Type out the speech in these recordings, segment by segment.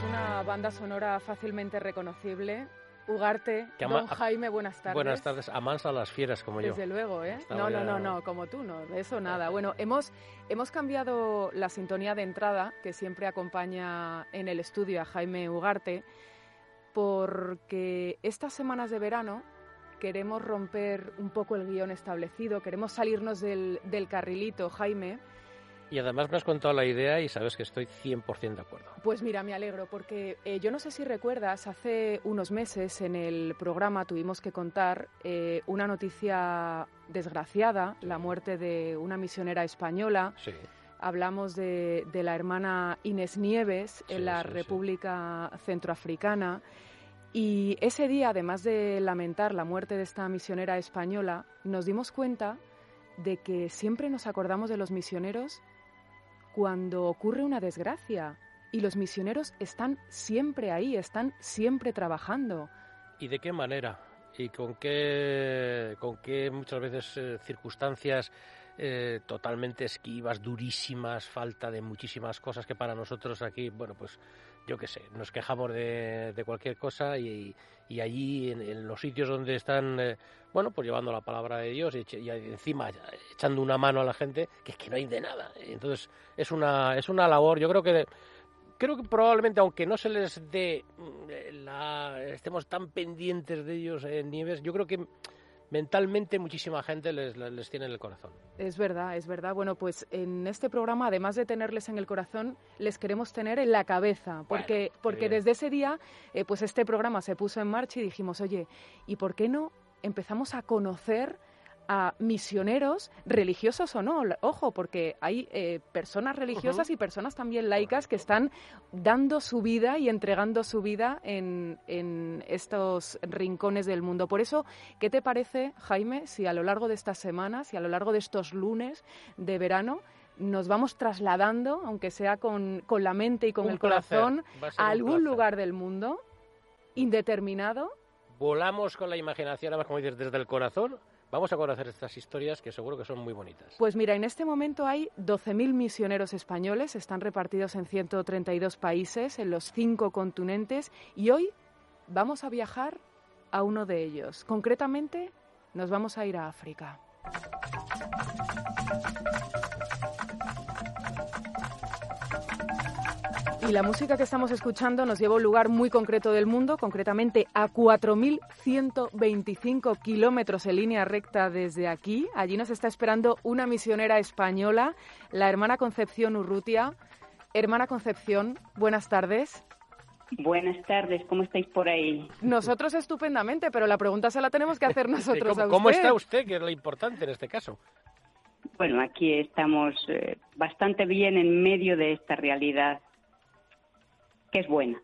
es una banda sonora fácilmente reconocible. Ugarte, don Jaime, buenas tardes. Buenas tardes, amansa a las fieras como yo. Desde luego, ¿eh? no, no, no, no, como tú no, de eso nada. Bueno, hemos, hemos cambiado la sintonía de entrada que siempre acompaña en el estudio a Jaime Ugarte porque estas semanas de verano queremos romper un poco el guion establecido, queremos salirnos del, del carrilito, Jaime, y además me has contado la idea y sabes que estoy 100% de acuerdo. Pues mira, me alegro porque eh, yo no sé si recuerdas, hace unos meses en el programa tuvimos que contar eh, una noticia desgraciada, la muerte de una misionera española. Sí. Hablamos de, la hermana Inés Nieves en la República Centroafricana. Y ese día, además de lamentar la muerte de esta misionera española, nos dimos cuenta de que siempre nos acordamos de los misioneros cuando ocurre una desgracia y los misioneros están siempre ahí, están siempre trabajando. ¿Y de qué manera? ¿Y con qué, con qué muchas veces eh, circunstancias eh, totalmente esquivas, durísimas, falta de muchísimas cosas que para nosotros aquí, bueno, pues yo qué sé, nos quejamos de, cualquier cosa y, allí en, los sitios donde están, eh, bueno, pues llevando la palabra de Dios y, encima echando una mano a la gente, que es que no hay de nada. Entonces es una, es una labor, yo creo que... creo que probablemente, aunque no se les dé mm, la, estemos tan pendientes de ellos en Nieves, yo creo que mentalmente muchísima gente les, les, tiene en el corazón. Es verdad, es verdad. Bueno, pues en este programa, además de tenerles en el corazón, les queremos tener en la cabeza, porque, porque desde ese día, eh, pues este programa se puso en marcha y dijimos, oye, ¿y por qué no empezamos a conocer a misioneros, religiosos o no, ojo, porque hay eh, personas religiosas y personas también laicas que están dando su vida y entregando su vida en, en, estos rincones del mundo. Por eso, ¿qué te parece, Jaime, si a lo largo de estas semanas y a lo largo de estos lunes de verano nos vamos trasladando, aunque sea con, con la mente y con el corazón, a algún lugar del mundo indeterminado? Volamos con la imaginación, como dices, desde el corazón Vamos a conocer estas historias que seguro que son muy bonitas. Pues mira, en este momento hay 12.000 misioneros españoles, están repartidos en 132 países, en los cinco continentes, y hoy vamos a viajar a uno de ellos. Concretamente, nos vamos a ir a África. Y la música que estamos escuchando nos lleva a un lugar muy concreto del mundo, concretamente a 4.125 kilómetros en línea recta desde aquí. Allí nos está esperando una misionera española, la hermana Concepción Urrutia. Hermana Concepción, buenas tardes. Buenas tardes, ¿cómo estáis por ahí? Nosotros estupendamente, pero la pregunta se la tenemos que hacer nosotros ¿Cómo, a usted. ¿Cómo está usted, que es lo importante en este caso? Bueno, aquí estamos eh, bastante bien en medio de esta realidad que es buena.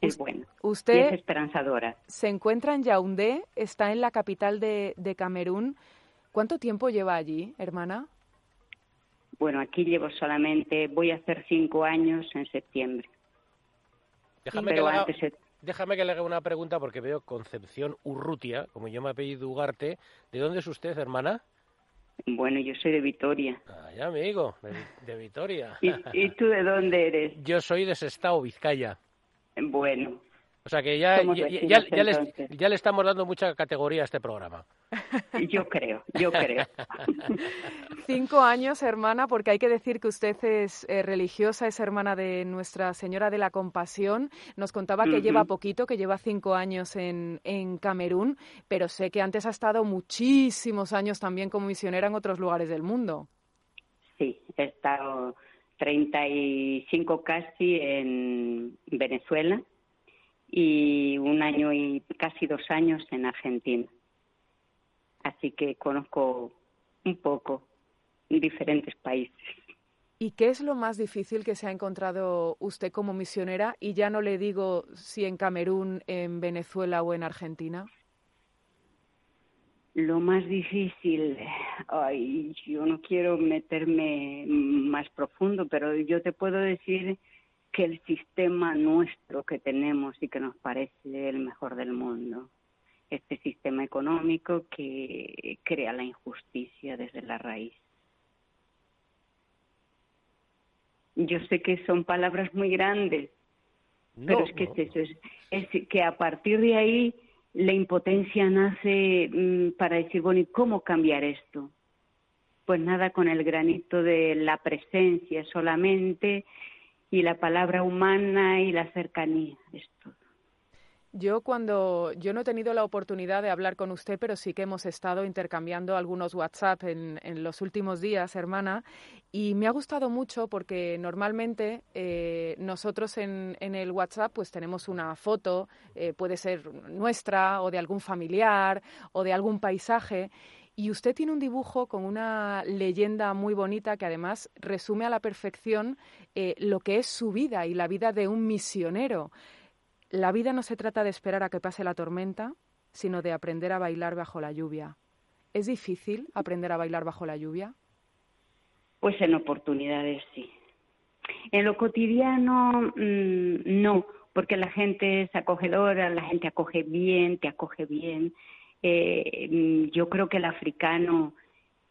Es buena. Usted y es esperanzadora. Se encuentra en Yaoundé, está en la capital de, Camerún. ¿Cuánto tiempo lleva allí, hermana? Bueno, aquí llevo solamente, voy a hacer cinco años en septiembre. Déjame, que, le haga, déjame que le haga una pregunta porque veo Concepción Urrutia, como yo me apellido Ugarte. ¿De dónde es usted, hermana? Bueno, yo soy de Vitoria. Ya, amigo, de, Vitoria. ¿Y, tú de dónde eres? Yo soy de Sestao, Vizcaya. Bueno, o sea que ya, ya, ya, le, estamos dando mucha categoría a este programa. Yo creo, yo creo. Cinco años, hermana, porque hay que decir que usted es eh, religiosa, es hermana de Nuestra Señora de la Compasión. Nos contaba que lleva poquito, que lleva cinco años en, en Camerún, pero sé que antes ha estado muchísimos años también como misionera en otros lugares del mundo. Sí, he estado 35 casi en Venezuela y un año y casi dos años en Argentina. Así que conozco un poco diferentes países. ¿Y qué es lo más difícil que se ha encontrado usted como misionera? Y ya no le digo si en Camerún, en Venezuela o en Argentina. Lo más difícil, ay, yo no quiero meterme más profundo, pero yo te puedo decir que el sistema nuestro que tenemos y que nos parece el mejor del mundo, este sistema económico que crea la injusticia desde la raíz. Yo sé que son palabras muy grandes, Pero es que es eso, es, que a partir de ahí la impotencia nace mm, para decir, bueno, ¿y cómo cambiar esto? Pues nada, con el granito de la presencia solamente y la palabra humana y la cercanía, es todo. Yo cuando yo no he tenido la oportunidad de hablar con usted, pero sí que hemos estado intercambiando algunos WhatsApp en, los últimos días, hermana, y me ha gustado mucho porque normalmente eh, nosotros en, el WhatsApp pues tenemos una foto, eh, puede ser nuestra o de algún familiar o de algún paisaje. Y usted tiene un dibujo con una leyenda muy bonita que además resume a la perfección eh, lo que es su vida y la vida de un misionero. La vida no se trata de esperar a que pase la tormenta, sino de aprender a bailar bajo la lluvia. ¿Es difícil aprender a bailar bajo la lluvia? Pues en oportunidades sí. En lo cotidiano mm, no, porque la gente es acogedora, la gente acoge bien, te acoge bien. Eh, mm, yo creo que el africano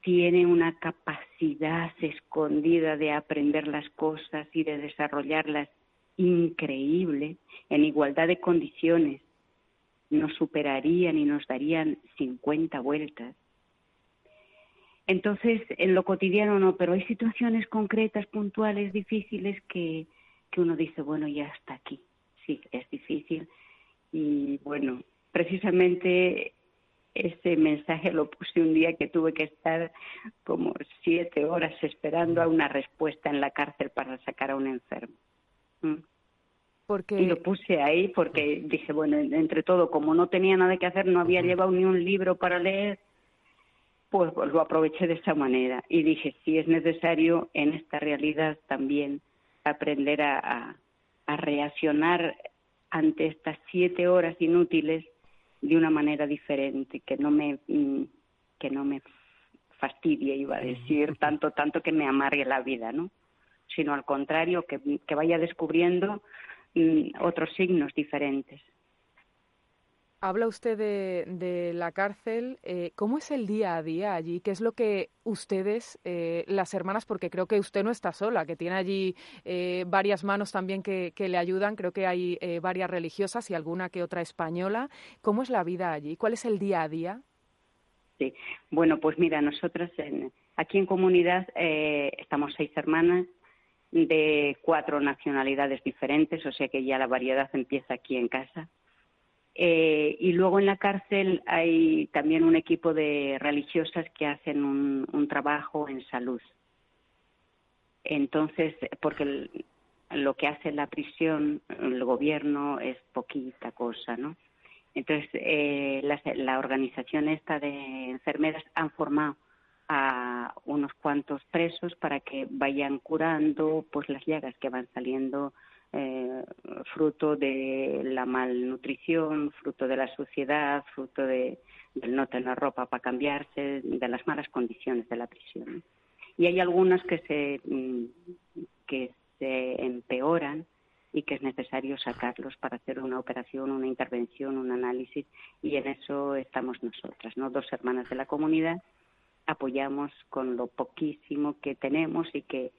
tiene una capacidad escondida de aprender las cosas y de desarrollarlas increíble, en igualdad de condiciones, nos superarían y nos darían 50 vueltas. Entonces, en lo cotidiano no, pero hay situaciones concretas, puntuales, difíciles que, que uno dice, bueno, ya está aquí. Sí, es difícil. Y bueno, precisamente ese mensaje lo puse un día que tuve que estar como siete horas esperando a una respuesta en la cárcel para sacar a un enfermo. ¿Mm? Y lo puse ahí porque dije, bueno, entre todo, como no tenía nada que hacer, no había llevado ni un libro para leer, pues, lo aproveché de esa manera. Y dije, si es necesario en esta realidad también aprender a, a reaccionar ante estas siete horas inútiles de una manera diferente, que no me, mm, que no me fastidie, iba a decir, tanto, tanto que me amargue la vida, ¿no? Sino al contrario, que, que vaya descubriendo otros signos diferentes. Habla usted de, la cárcel. Eh, ¿Cómo es el día a día allí? ¿Qué es lo que ustedes, eh, las hermanas, porque creo que usted no está sola, que tiene allí eh, varias manos también que, le ayudan, creo que hay varias religiosas y alguna que otra española. ¿Cómo es la vida allí? ¿Cuál es el día a día? Sí, bueno, pues mira, nosotras aquí en comunidad estamos seis hermanas, de cuatro nacionalidades diferentes, o sea que ya la variedad empieza aquí en casa. Eh, y luego en la cárcel hay también un equipo de religiosas que hacen un, trabajo en salud. Entonces, porque lo que hace la prisión, el gobierno, es poquita cosa, ¿no? Entonces, eh, la, la organización esta de enfermeras han formado a unos cuantos presos para que vayan curando pues las llagas que van saliendo eh, fruto de la malnutrición, fruto de la suciedad, fruto de, del no tener ropa para cambiarse, de las malas condiciones de la prisión. Y hay algunas que se, mm, que se empeoran y que es necesario sacarlos para hacer una operación, una intervención, un análisis, y en eso estamos nosotras, ¿no? Dos hermanas de la comunidad apoyamos con lo poquísimo que tenemos y que,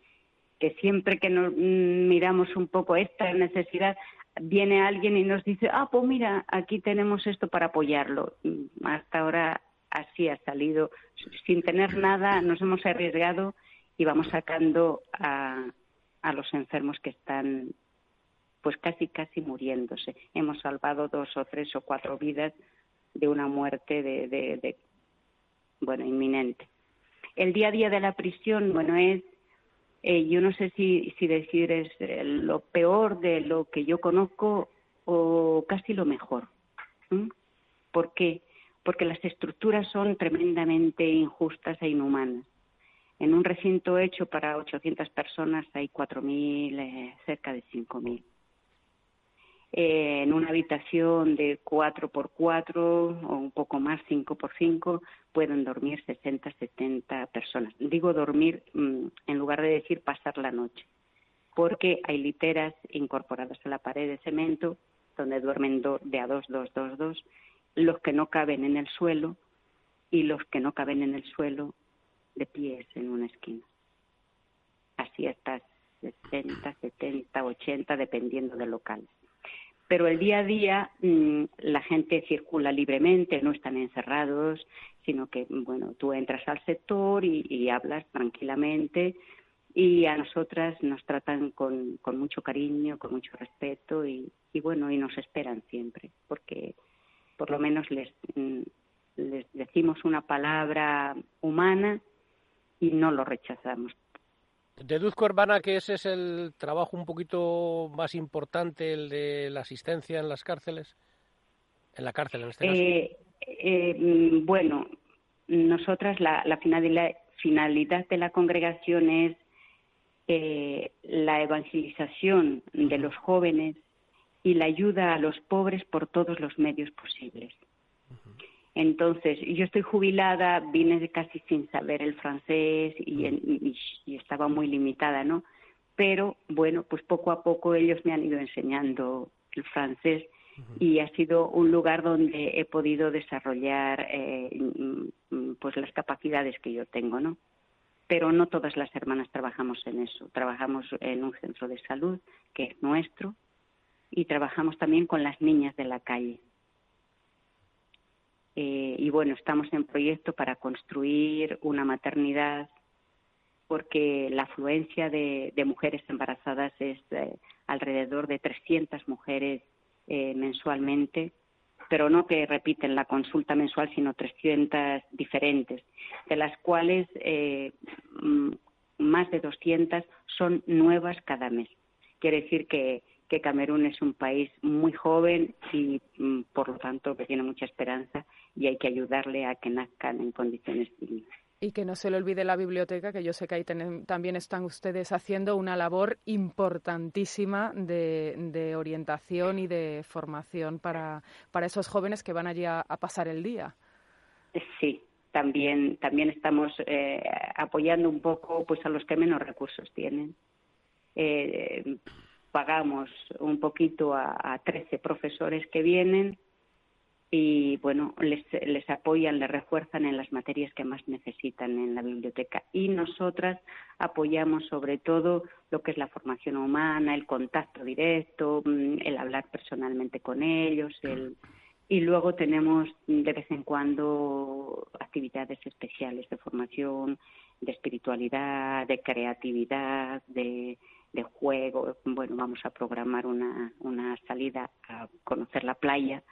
que siempre que nos mm, miramos un poco esta necesidad, viene alguien y nos dice, ah, pues mira, aquí tenemos esto para apoyarlo. Hasta ahora así ha salido, sin tener nada, nos hemos arriesgado y vamos sacando a, a los enfermos que están pues casi casi muriéndose. Hemos salvado dos o tres o cuatro vidas de una muerte de, de bueno, inminente. El día a día de la prisión, bueno, es, eh, yo no sé si, si decir es eh, lo peor de lo que yo conozco o casi lo mejor. ¿Por qué? Porque las estructuras son tremendamente injustas e inhumanas. En un recinto hecho para 800 personas hay 4.000, eh, cerca de 5.000 en una habitación de 4 por 4 o un poco más, 5 por 5 pueden dormir 60, 70 personas. Digo dormir mm, en lugar de decir pasar la noche, porque hay literas incorporadas a la pared de cemento donde duermen de a dos, dos, dos, dos, los que no caben en el suelo y los que no caben en el suelo de pies en una esquina. Así hasta 60, 70, 80, dependiendo del local pero el día a día mm, la gente circula libremente, no están encerrados, sino que, bueno, tú entras al sector y, hablas tranquilamente y a nosotras nos tratan con, mucho cariño, con mucho respeto y, y, bueno, y nos esperan siempre, porque por lo menos les, mm, les decimos una palabra humana y no lo rechazamos. Deduzco, hermana, que ese es el trabajo un poquito más importante, el de la asistencia en las cárceles, en la cárcel en este caso. Eh, eh, mm, bueno, nosotras la, finalidad, de la congregación es eh, la evangelización de los jóvenes y la ayuda a los pobres por todos los medios posibles. Entonces, yo estoy jubilada, vine casi sin saber el francés y, estaba muy limitada, ¿no? Pero bueno, pues poco a poco ellos me han ido enseñando el francés y ha sido un lugar donde he podido desarrollar eh, mm, mm, pues las capacidades que yo tengo, ¿no? Pero no todas las hermanas trabajamos en eso. Trabajamos en un centro de salud que es nuestro y trabajamos también con las niñas de la calle. Eh, y bueno, estamos en proyecto para construir una maternidad porque la afluencia de, mujeres embarazadas es eh, alrededor de 300 mujeres eh, mensualmente, pero no que repiten la consulta mensual, sino 300 diferentes, de las cuales mm, más de 200 son nuevas cada mes. Quiere decir que que Camerún es un país muy joven y, mm, por lo tanto, que tiene mucha esperanza y hay que ayudarle a que nazcan en condiciones dignas. Y que no se le olvide la biblioteca, que yo sé que ahí también están ustedes haciendo una labor importantísima de, orientación y de formación para, para, esos jóvenes que van allí a, pasar el día. Sí, también, también estamos eh, apoyando un poco pues a los que menos recursos tienen. Eh, pagamos un poquito a, a 13 profesores que vienen y bueno, les, les apoyan, les refuerzan en las materias que más necesitan en la biblioteca. Y nosotras apoyamos sobre todo lo que es la formación humana, el contacto directo, mm, el hablar personalmente con ellos, el, y luego tenemos de vez en cuando actividades especiales de formación, de espiritualidad, de creatividad, de, de juego. Bueno, vamos a programar una, una salida a conocer la playa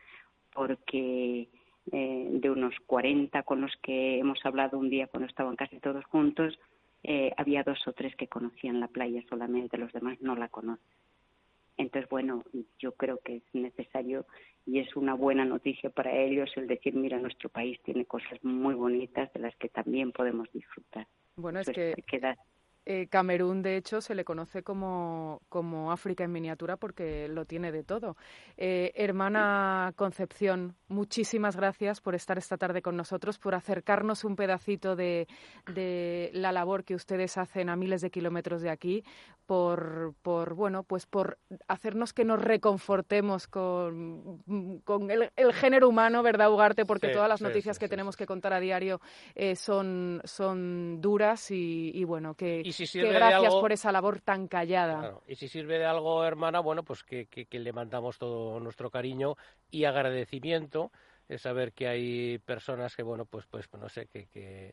porque eh, de unos 40 con los que hemos hablado un día cuando estaban casi todos juntos, eh, había dos o tres que conocían la playa solamente, los demás no la conocen. Entonces, bueno, yo creo que es necesario y es una buena noticia para ellos el decir, mira, nuestro país tiene cosas muy bonitas de las que también podemos disfrutar. Bueno, es que eh, Camerún, de hecho, se le conoce como, como, África en miniatura porque lo tiene de todo. Eh, hermana Concepción, muchísimas gracias por estar esta tarde con nosotros, por acercarnos un pedacito de, de la labor que ustedes hacen a miles de kilómetros de aquí, por, por, bueno, pues por hacernos que nos reconfortemos con, con el, género humano, ¿verdad, Ugarte? Porque todas las noticias que tenemos que contar a diario eh, son, son duras y, y bueno, que que gracias por esa labor tan callada. y si sirve de algo, hermana, bueno, pues que, le mandamos todo nuestro cariño y agradecimiento, es saber que hay personas que, bueno, pues, pues no sé, que, que,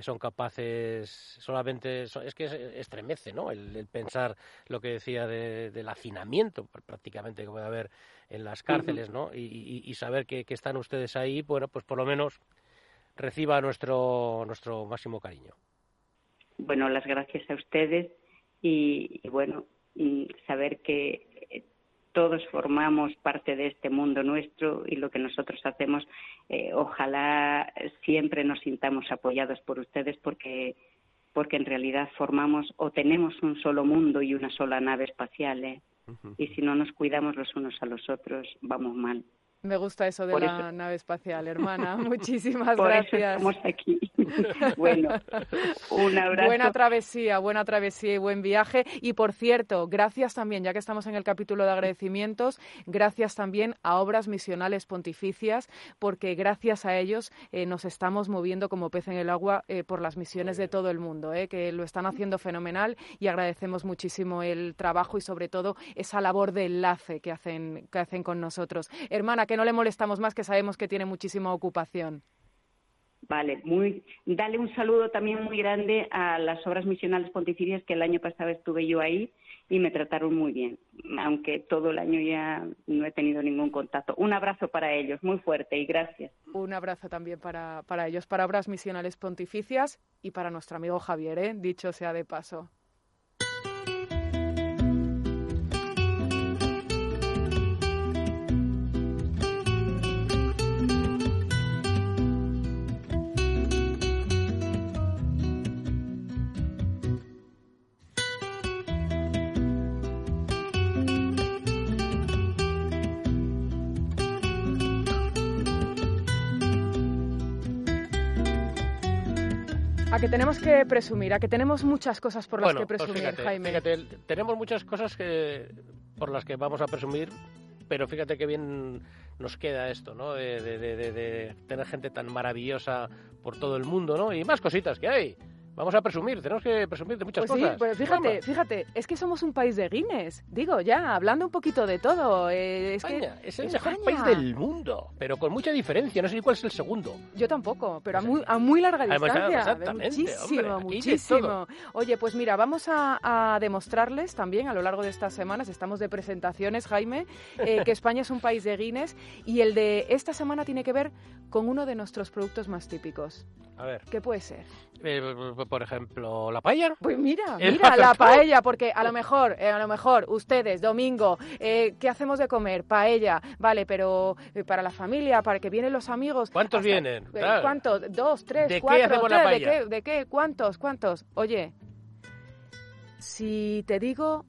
son capaces solamente, es que estremece, ¿no? El, pensar lo que decía del hacinamiento prácticamente que puede haber en las cárceles, ¿no? Y, saber que, que están ustedes ahí, bueno, pues por lo menos reciba nuestro, nuestro máximo cariño bueno, las gracias a ustedes y, bueno, saber que eh, todos formamos parte de este mundo nuestro y lo que nosotros hacemos, eh, ojalá siempre nos sintamos apoyados por ustedes porque porque en realidad formamos o tenemos un solo mundo y una sola nave espacial, ¿eh? y si no nos cuidamos los unos a los otros, vamos mal. Me gusta eso de la nave espacial, hermana. Muchísimas gracias. estamos aquí. bueno, un abrazo. Buena travesía, buena travesía y buen viaje. Y por cierto, gracias también, ya que estamos en el capítulo de agradecimientos, gracias también a Obras Misionales Pontificias, porque gracias a ellos eh, nos estamos moviendo como pez en el agua eh, por las misiones de todo el mundo, eh, que lo están haciendo fenomenal y agradecemos muchísimo el trabajo y sobre todo esa labor de enlace que hacen, que hacen con nosotros. Hermana, que no le molestamos más, que sabemos que tiene muchísima ocupación. Vale, muy, dale un saludo también muy grande a las obras misionales pontificias que el año pasado estuve yo ahí y me trataron muy bien, aunque todo el año ya no he tenido ningún contacto. Un abrazo para ellos, muy fuerte y gracias. Un abrazo también para, para ellos, para obras misionales pontificias y para nuestro amigo Javier, ¿eh? dicho sea de paso. A que tenemos que presumir, a que tenemos muchas cosas por las que pues presumir, fíjate, Jaime. fíjate, tenemos muchas cosas que, por las que vamos a presumir, pero fíjate qué bien nos queda esto, ¿no? De, de- de- de- de tener gente tan maravillosa por todo el mundo, ¿no? Y más cositas que hay. Vamos a presumir, tenemos que presumir de muchas Pues sí, cosas. pues fíjate, fíjate, es que somos un país de Guinness. Digo, ya, hablando un poquito de todo. eh, es que España es el España. mejor país del mundo, pero con mucha diferencia. No sé ni cuál es el segundo. Yo tampoco, pero a muy, a muy larga distancia. exactamente, muchísimo, hombre, muchísimo. Oye, pues mira, vamos a, a demostrarles también a lo largo de estas semanas, estamos de presentaciones, Jaime, eh, que España es un país de Guinness y el de esta semana tiene que ver con uno de nuestros productos más típicos. A ver, ¿Qué puede ser? eh, por ejemplo, la paella. Pues mira, mira, la paella, porque a lo mejor, eh, a lo mejor ustedes, domingo, eh, ¿qué hacemos de comer? Paella, vale, pero eh, para la familia, para que vienen los amigos. ¿Cuántos hasta- vienen? Claro. ¿Cuántos? ¿Dos, tres, ¿De qué cuatro? hacemos la tres? ¿De paella? qué? ¿De qué? ¿Cuántos? ¿Cuántos? Oye, si te digo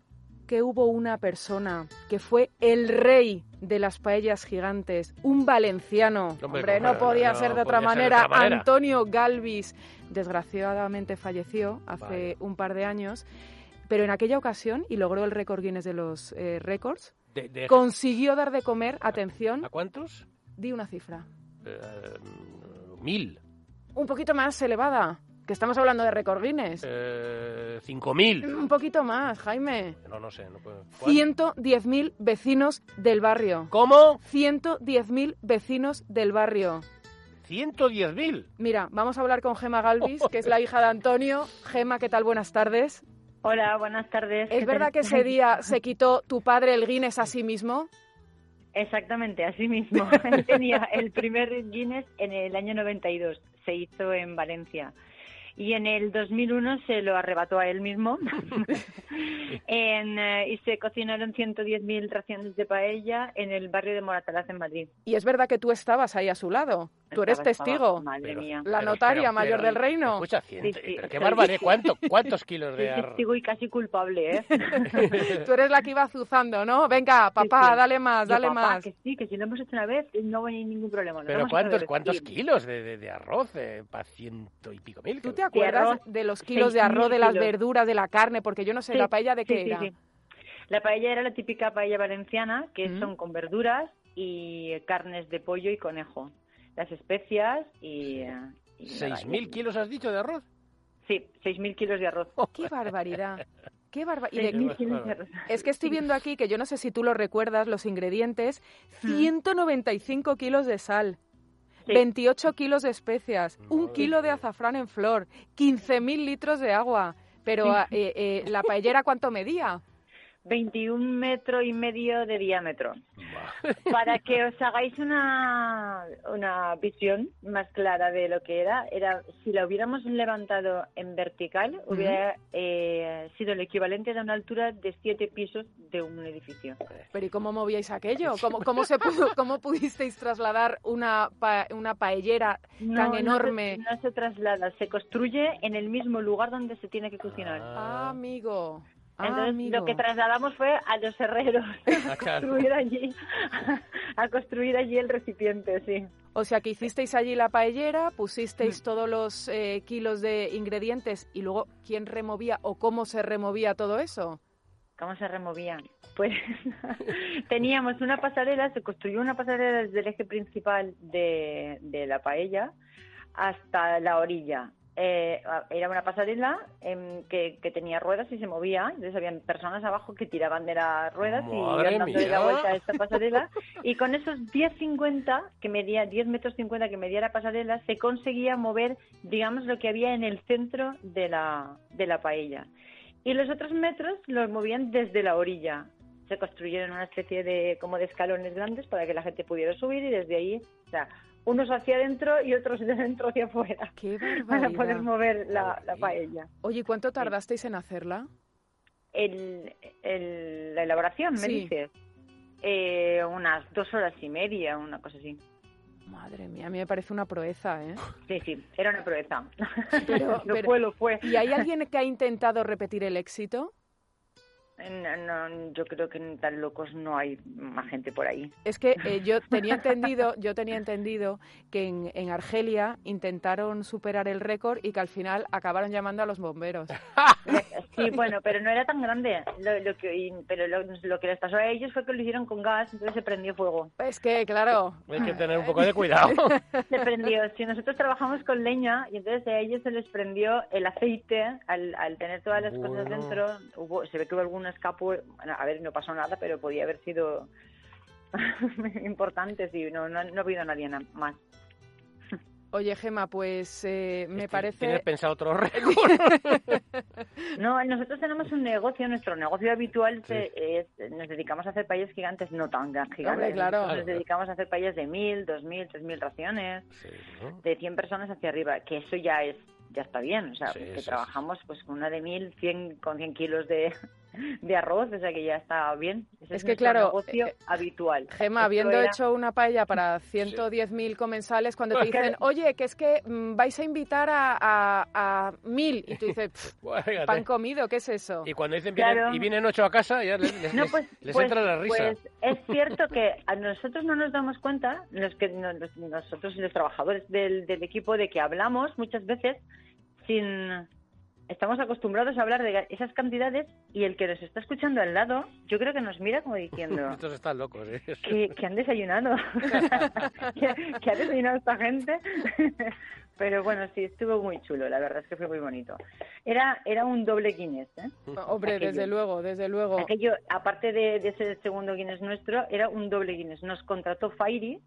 que hubo una persona que fue el rey de las paellas gigantes, un valenciano, Hombre, hombre, no, no podía no ser de manera, otra manera. Antonio Galvis, desgraciadamente falleció hace un par de años, pero en aquella ocasión, y logró el récord Guinness de los eh, récords, De- de- consiguió dar de comer, atención, ¿A cuántos? di una cifra, Eh, mil. un poquito más elevada, que estamos hablando de récord Guinness. Eh, cinco mil. Un poquito más, Jaime. No, no sé. No puedo. ¿Cuál? 110.000 vecinos del barrio. ¿Cómo? 110.000 vecinos del barrio. 110.000. Mira, vamos a hablar con Gema Galvis, que es la hija de Antonio. Gema, ¿qué tal? Buenas tardes. Hola, buenas tardes. ¿Es ¿Qué verdad que ese día se quitó tu padre el Guinness a sí mismo? Exactamente, así mismo. Él tenía el primer Guinness en el año 92, se hizo en Valencia. Y en el 2001 se lo arrebató a él mismo en, eh, y se cocinaron 110.000 raciones de paella en el barrio de Moratalaz, en Madrid. Y es verdad que tú estabas ahí a su lado. Tú eres Estaba- estaba- testigo. Madre Pero- mía. La Pero, notaria pero, mayor pero, del reino. Escucha, ciento- Sí, sí, pero qué barbaridad. ¿Cuánto, ¿Cuántos kilos de arroz? testigo y casi culpable, ¿eh? Tú eres la que iba azuzando, ¿no? Venga, papá, sí. dale más, Yo, dale papá, más. Que sí, que si lo hemos hecho una vez, no hay ningún problema. Pero ¿cuántos, cuántos kilos de, de- de arroz? Eh, para ciento y pico mil. ¿Tú te. Acuerdas de los kilos de arroz, 6.000 de las kilos. verduras, de la carne? Porque yo no sé, Sí, ¿la paella de qué sí, era? sí. La paella era la típica paella valenciana, que Mm. son con verduras y carnes de pollo y conejo. Las especias y... eh, y ¿Seis mil y- kilos has dicho de arroz? Sí, 6.000 kilos de arroz. ¡Qué barbaridad! ¡Qué barbaridad! 6.000 kilos de arroz. Es que estoy viendo aquí, que yo no sé si tú lo recuerdas, los ingredientes, 195 kilos de sal, Sí. 28 kilos de especias, un kilo de azafrán en flor, 15.000 litros de agua. Pero eh, eh, la paellera, ¿cuánto medía? 21 metros y medio de diámetro. Bah. Para que os hagáis una, una visión más clara de lo que era, era si la hubiéramos levantado en vertical, hubiera eh, sido el equivalente de una altura de siete pisos de un edificio. Pero ¿y cómo movíais aquello? ¿Cómo, cómo, se pudo, cómo pudisteis trasladar una, pa- una paellera tan No, no se- enorme? No se, traslada, se construye en el mismo lugar donde se tiene que cocinar. Ah, amigo. Ah, Entonces amigo. lo que trasladamos fue a los herreros a construir allí, a construir allí el recipiente, sí. O sea que hicisteis allí la paellera, pusisteis Mm. todos los eh, kilos de ingredientes y luego quién removía o cómo se removía todo eso. ¿Cómo se removía? Pues teníamos una pasarela, se construyó una pasarela desde el eje principal de, de la paella hasta la orilla. Eh, era una pasarela em, que, que tenía ruedas y se movía. Entonces habían personas abajo que tiraban de las ruedas y Madre iban dándole la vuelta a esta pasarela. Y con esos 10,50 que medía, 10 metros 50 que medía la pasarela, se conseguía mover, digamos, lo que había en el centro de la, de la paella. Y los otros metros los movían desde la orilla. Se construyeron una especie de como de escalones grandes para que la gente pudiera subir y desde ahí, o sea, unos hacia adentro y otros de dentro hacia afuera ¡Qué para poder mover la, paella. Oye, ¿cuánto tardasteis en hacerla? El, el- la elaboración, me Sí. dices, eh, unas dos horas y media, una cosa así. Madre mía, a mí me parece una proeza, ¿eh? Sí, sí, era una proeza. Pero- lo pero- fue, lo fue. ¿Y hay alguien que ha intentado repetir el éxito? No, no, yo creo que tan locos no hay más gente por ahí. Es que eh, yo tenía entendido, yo tenía entendido que en, en Argelia intentaron superar el récord y que al final acabaron llamando a los bomberos. Sí, bueno, pero no era tan grande. Lo, lo que, y- pero lo, lo que les pasó a ellos fue que lo hicieron con gas, entonces se prendió fuego. Es que, claro, Hay que tener un poco de cuidado. Se prendió. Si nosotros trabajamos con leña y entonces a ellos se les prendió el aceite al, al tener todas las cosas Bueno. dentro, hubo, se ve que hubo algún escapo. bueno, a ver, no pasó nada, pero podía haber sido importante. Sí, no, no, no ha habido nadie na- más. oye Gema, pues eh, me Este, parece... ¿Tienes pensado otro récord? No, nosotros tenemos un negocio, nuestro negocio habitual Sí. se- es, nos dedicamos a hacer paellas gigantes, no tan gigantes. Hombre, claro. Nos dedicamos a hacer paellas de mil, dos mil, tres mil raciones, Sí, ¿no? de 100 personas hacia arriba, que eso ya es ya está bien, o sea, Sí, que trabajamos pues con una de mil, cien, con 100 kilos de, de arroz, o sea que ya está bien. Ese Es es, que, claro, negocio eh, habitual. Gema, Esto habiendo era- hecho una paella para 110.000 comensales, cuando te que- dicen, oye, que es que mm, vais a invitar a, a, a mil, y tú dices, "Pff, Bueno, fíjate. pan comido, ¿qué es eso? Y cuando dicen vienen, Claro. y vienen ocho a casa, ya les, les- No, pues, les pues- entra la risa. pues es cierto que a nosotros no nos damos cuenta, los que nosotros los trabajadores del, del equipo, de que hablamos muchas veces sin estamos acostumbrados a hablar de esas cantidades y el que nos está escuchando al lado, yo creo que nos mira como diciendo Estos están locos, ¿eh? ¿qué, qué han desayunado? ¿Qué, qué ha desayunado esta gente? Pero bueno, sí, estuvo muy chulo, la verdad es que fue muy bonito. Era, era un doble Guinness, ¿eh? Hombre, aquello. desde luego, desde luego. Aquello, aparte de, de ese segundo Guinness nuestro, era un doble Guinness. Nos contrató Fairy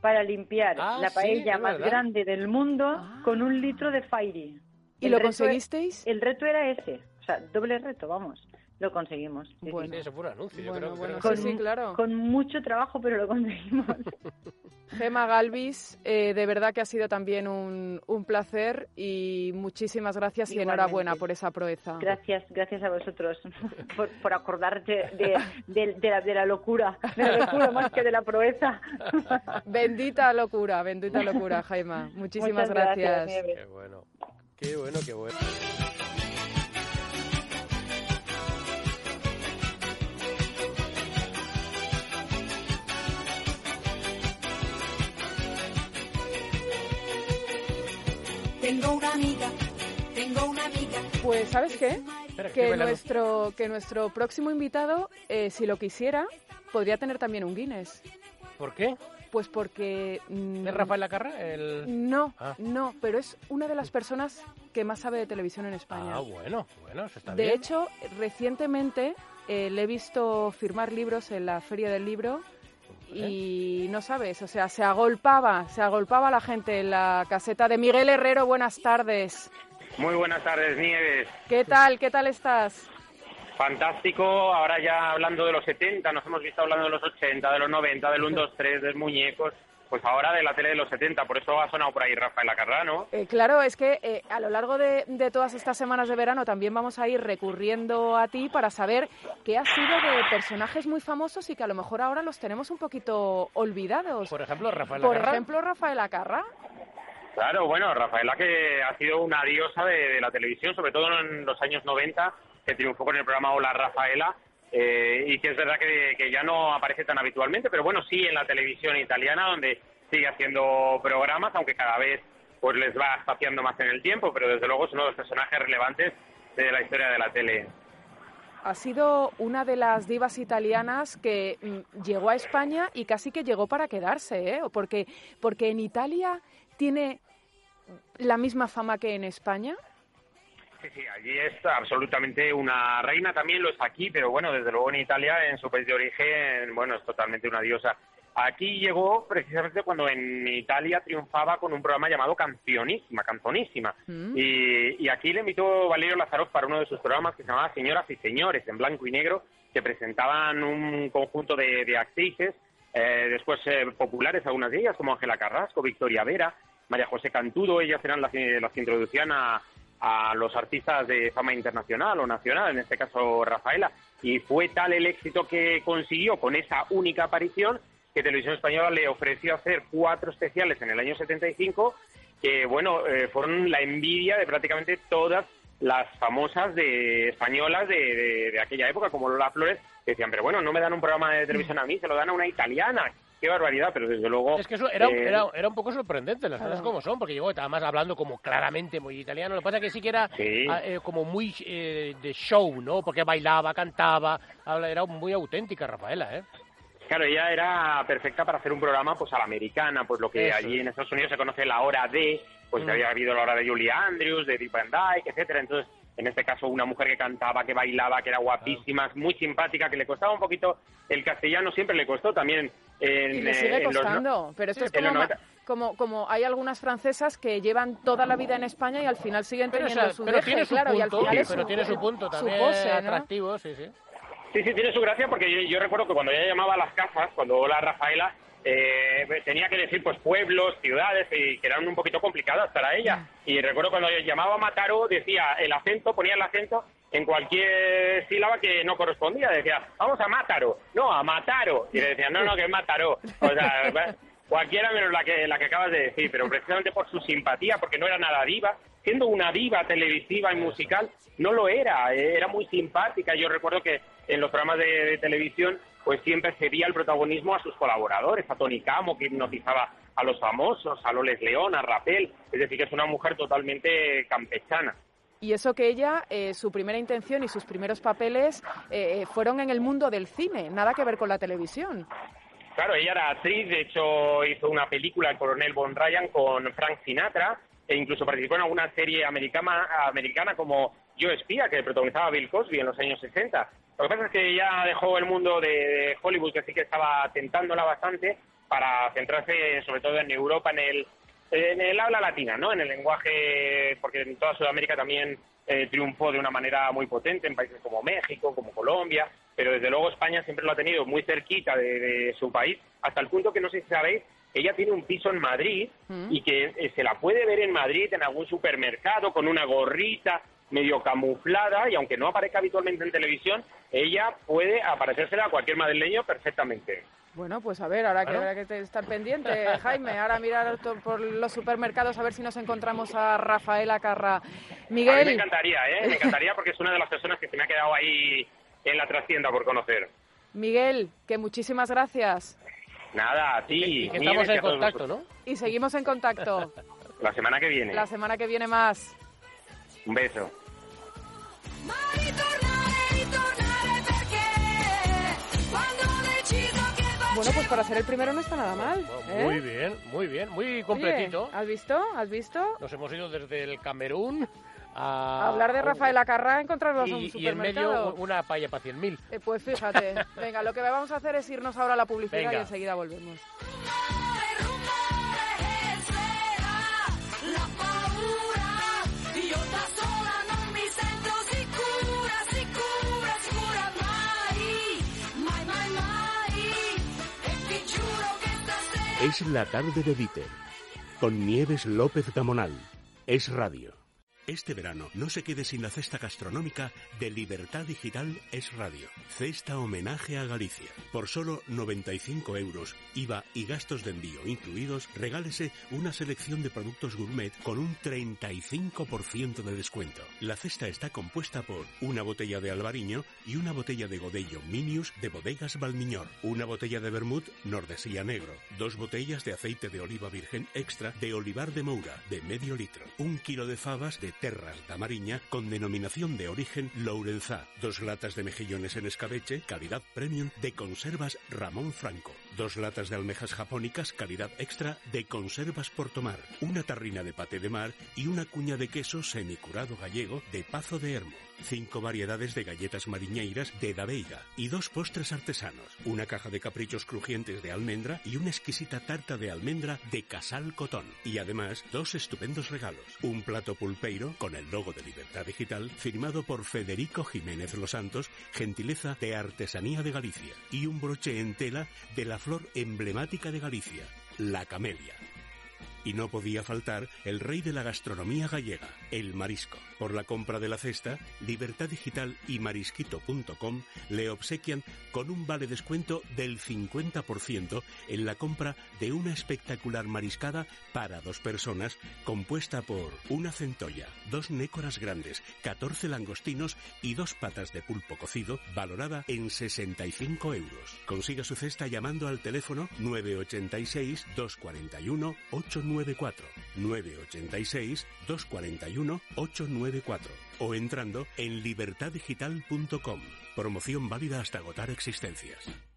para limpiar Ah, la paella más grande del mundo Ah. con un litro de Fairy. ¿Y El lo reto- conseguisteis? El reto era ese, o sea, doble reto, vamos. Lo conseguimos. sí. Bueno. Sí, eso fue un anuncio. yo Bueno, creo, bueno, creo. sí, sí, claro. Con mucho trabajo, pero lo conseguimos. Gema Galvis, eh, de verdad que ha sido también un, un placer y muchísimas gracias y enhorabuena por esa proeza. Gracias, gracias a vosotros por, por acordarte de, de- de la, de la locura, de la locura más que de la proeza. Bendita locura, bendita locura, Gema. Muchísimas Muchas gracias, gracias. Qué bueno. Qué bueno. Tengo una amiga, tengo una amiga. Pues, ¿sabes qué? Espera, que nuestro, que nuestro próximo invitado, eh, si lo quisiera, podría tener también un Guinness. ¿Por qué? Pues porque... mm, ¿Es Rafael Lacarra? El... No, Ah. no, pero es una de las personas que más sabe de televisión en España. Ah, bueno, bueno, eso está de bien. hecho, recientemente eh, le he visto firmar libros en la Feria del Libro y no sabes, o sea, se agolpaba, se agolpaba la gente en la caseta de Miguel Herrero. Buenas tardes. Muy buenas tardes, Nieves. ¿Qué tal? ¿Qué tal estás? Fantástico. Ahora ya hablando de los 70, nos hemos visto hablando de los 80, de los 90, del 1, 2, 3, de muñecos. Pues ahora de la tele de los 70, por eso ha sonado por ahí Rafael Acarrá, ¿no? Eh, claro, es que eh, a lo largo de, de todas estas semanas de verano también vamos a ir recurriendo a ti para saber qué ha sido de personajes muy famosos y que a lo mejor ahora los tenemos un poquito olvidados. Por ejemplo, Rafael Por ejemplo, Rafael Acarra. Claro, bueno, Rafaela que ha sido una diosa de, de la televisión, sobre todo en los años 90, que triunfó con el programa Hola Rafaela, eh, y que es verdad que, ya no aparece tan habitualmente, pero bueno, sí en la televisión italiana, donde sigue haciendo programas, aunque cada vez pues les va espaciando más en el tiempo, pero desde luego es uno de los personajes relevantes de la historia de la tele. Ha sido una de las divas italianas que mm, llegó a España y casi que llegó para quedarse, ¿eh? Porque, porque en Italia tiene la misma fama que en España. Sí, sí, allí es absolutamente una reina, también lo es aquí, pero bueno, desde luego en Italia, en su país de origen, bueno, es totalmente una diosa. Aquí llegó precisamente cuando en Italia triunfaba con un programa llamado Cancionísima, Canzonísima. Mm. Y, y aquí le invitó Valerio Lazaroff para uno de sus programas que se llamaba Señoras y Señores, en blanco y negro, que presentaban un conjunto de, de actrices, eh, después eh, populares algunas de ellas, como Ángela Carrasco, Victoria Vera, María José Cantudo, ellas eran las, que- las que introducían a, a los artistas de fama internacional o nacional, en este caso Rafaela, y fue tal el éxito que consiguió con esa única aparición que Televisión Española le ofreció hacer cuatro especiales en el año 75 que, bueno, eh, fueron la envidia de prácticamente todas las famosas de españolas de, de- de aquella época, como Lola Flores, que decían, pero bueno, no me dan un programa de televisión a mí, se lo dan a una italiana. Qué barbaridad, pero desde luego... Es que eso era, eh, era, era un poco sorprendente, las cosas como son, porque llegó además hablando como claramente muy italiano. Lo que pasa es que sí que era Sí. ah, eh, como muy eh, de show, ¿no? Porque bailaba, cantaba, era muy auténtica Rafaela, ¿eh? Claro, ella era perfecta para hacer un programa pues a la americana, pues lo que Eso allí en Estados Unidos se conoce la hora de, pues Mm. había habido la hora de Julie Andrews, de Dick Van Dyke, etcétera. Entonces, en este caso, una mujer que cantaba, que bailaba, que era guapísima, muy simpática, que le costaba un poquito el castellano, siempre le costó también en, Y le eh, sigue en los no- costando, pero esto Sí, es como, ma- 90. como, como hay algunas francesas que llevan toda la vida en España y al final siguen Pero, teniendo su pero deje, tiene su claro, y al punto, final es pero su- tiene su punto su también pose, ¿no? atractivo, sí, sí. Sí, sí, tiene su gracia porque yo, yo recuerdo que cuando ella llamaba a las casas, cuando la Rafaela, eh, tenía que decir pues pueblos, ciudades, y que eran un poquito complicadas para ella. Y recuerdo cuando llamaba a Mataro, decía el acento, ponía el acento en cualquier sílaba que no correspondía. Decía, vamos a Mátaro, no, a Mataro. Y le decían, no, no, que es Mataró. O sea, cualquiera menos la que, la que acabas de decir, pero precisamente por su simpatía, porque no era nada diva, siendo una diva televisiva y musical, no lo era, eh, era muy simpática. Yo recuerdo que en los programas de, de televisión, pues siempre cedía el protagonismo a sus colaboradores, a Tony Camo, que hipnotizaba a los famosos, a Loles León, a Rapel, es decir, que es una mujer totalmente campechana. Y eso que ella, eh, su primera intención y sus primeros papeles eh, fueron en el mundo del cine, nada que ver con la televisión. Claro, ella era actriz, de hecho hizo una película, El coronel Von Ryan, con Frank Sinatra, e incluso participó en alguna serie americana, americana como Yo espía, que protagonizaba Bill Cosby en los años 60. Lo que pasa es que ella dejó el mundo de, de Hollywood, que sí que estaba tentándola bastante, para centrarse sobre todo en Europa, en el, en el habla latina, ¿no? En el lenguaje, porque en toda Sudamérica también eh, triunfó de una manera muy potente, en países como México, como Colombia, pero desde luego España siempre lo ha tenido muy cerquita de, de su país, hasta el punto que no sé si sabéis, ella tiene un piso en Madrid Mm. y que eh, se la puede ver en Madrid en algún supermercado con una gorrita medio camuflada y aunque no aparezca habitualmente en televisión, ella puede aparecérsela a cualquier madrileño perfectamente. Bueno, pues a ver, ahora que habrá que te- estar pendiente, Jaime, ahora mirar por los supermercados a ver si nos encontramos a Rafaela Carra. A mí me Miguel, encantaría, ¿eh? Me encantaría porque es una de las personas que se me ha quedado ahí en la trastienda por conocer. Miguel, que muchísimas gracias. Nada, a ti. Y que Nieves, estamos en contacto. ¿no? Y seguimos en contacto. La semana que viene. La semana que viene más. Un beso. Bueno, pues para ser el primero no está nada mal. ¿eh? Muy bien, muy bien, muy Oye, completito. ¿Has visto? ¿Has visto? Nos hemos ido desde el Camerún a... A hablar de Rafaela Carrá, encontrarlos en un y, y en medio supermercado. una paella para 100.000. Eh, pues fíjate. Venga, lo que vamos a hacer es irnos ahora a la publicidad Venga. y enseguida volvemos. Es la tarde de Dieter, con Nieves López Gamonal. Es radio. Este verano no se quede sin la cesta gastronómica de Libertad Digital Es Radio. Cesta homenaje a Galicia. Por solo 95 euros, IVA y gastos de envío incluidos, regálese una selección de productos gourmet con un 35% de descuento. La cesta está compuesta por una botella de albariño y una botella de godello Minius de bodegas Balmiñor, una botella de vermut Nordesía Negro, dos botellas de aceite de oliva virgen extra de Olivar de Moura de medio litro, un kilo de fabas de Terras da Mariña con denominación de origen Lourenzá, dos latas de mejillones en escabeche, calidad premium de conservas Ramón Franco, dos latas de almejas japónicas, calidad extra de conservas Portomar, una tarrina de paté de mar y una cuña de queso semicurado gallego de Pazo de Hermo cinco variedades de galletas mariñeiras de Da Veiga y dos postres artesanos, una caja de caprichos crujientes de almendra y una exquisita tarta de almendra de Casal Cotón. Y además, dos estupendos regalos. Un plato pulpeiro con el logo de Libertad Digital firmado por Federico Jiménez Los Santos, gentileza de Artesanía de Galicia. Y un broche en tela de la flor emblemática de Galicia, la camelia. Y no podía faltar el rey de la gastronomía gallega, el marisco. Por la compra de la cesta, Libertad Digital y marisquito.com le obsequian con un vale descuento del 50% en la compra de una espectacular mariscada para dos personas compuesta por una centolla, dos nécoras grandes, 14 langostinos y dos patas de pulpo cocido valorada en 65 euros. Consiga su cesta llamando al teléfono 986 241 894 986 241 894 o entrando en libertaddigital.com. Promoción válida hasta agotar existencias.